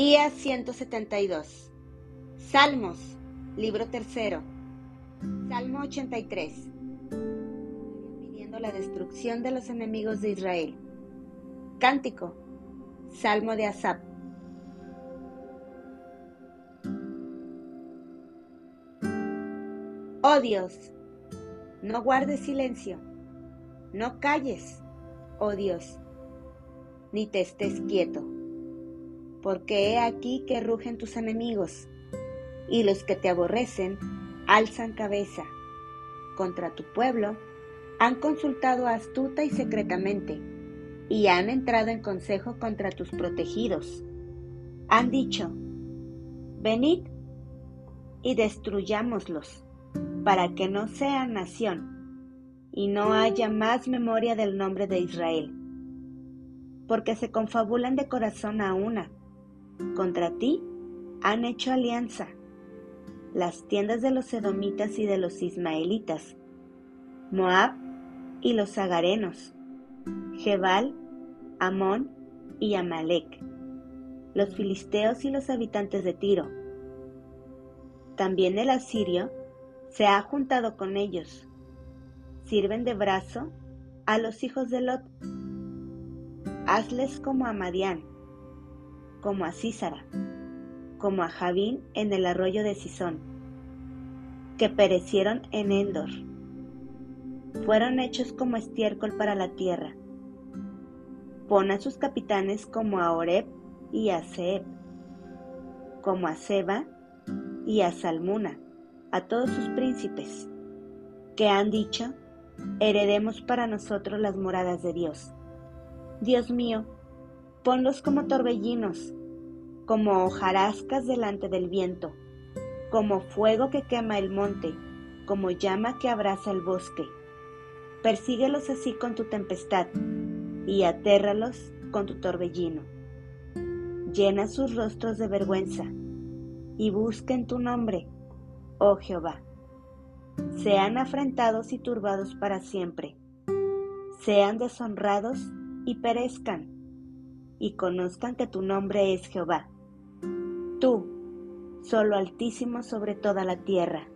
Día 172. Salmos, libro tercero. Salmo 83. Pidiendo la destrucción de los enemigos de Israel. Cántico. Salmo de Asap. Oh Dios, no guardes silencio, no calles, oh Dios, ni te estés quieto porque he aquí que rugen tus enemigos, y los que te aborrecen alzan cabeza. Contra tu pueblo han consultado astuta y secretamente, y han entrado en consejo contra tus protegidos. Han dicho, venid y destruyámoslos, para que no sean nación, y no haya más memoria del nombre de Israel, porque se confabulan de corazón a una contra ti han hecho alianza las tiendas de los edomitas y de los ismaelitas, Moab y los agarenos, Jebal, Amón y Amalek, los filisteos y los habitantes de Tiro. También el asirio se ha juntado con ellos. Sirven de brazo a los hijos de Lot. Hazles como a Madián como a Císara, como a Javín en el arroyo de Sison, que perecieron en Endor. Fueron hechos como estiércol para la tierra. Pon a sus capitanes como a Oreb y a Seb, como a Seba y a Salmuna, a todos sus príncipes, que han dicho, heredemos para nosotros las moradas de Dios. Dios mío, Ponlos como torbellinos, como hojarascas delante del viento, como fuego que quema el monte, como llama que abraza el bosque. Persíguelos así con tu tempestad y atérralos con tu torbellino. Llena sus rostros de vergüenza y busquen tu nombre, oh Jehová. Sean afrentados y turbados para siempre. Sean deshonrados y perezcan y conozcan que tu nombre es Jehová. Tú, solo altísimo sobre toda la tierra.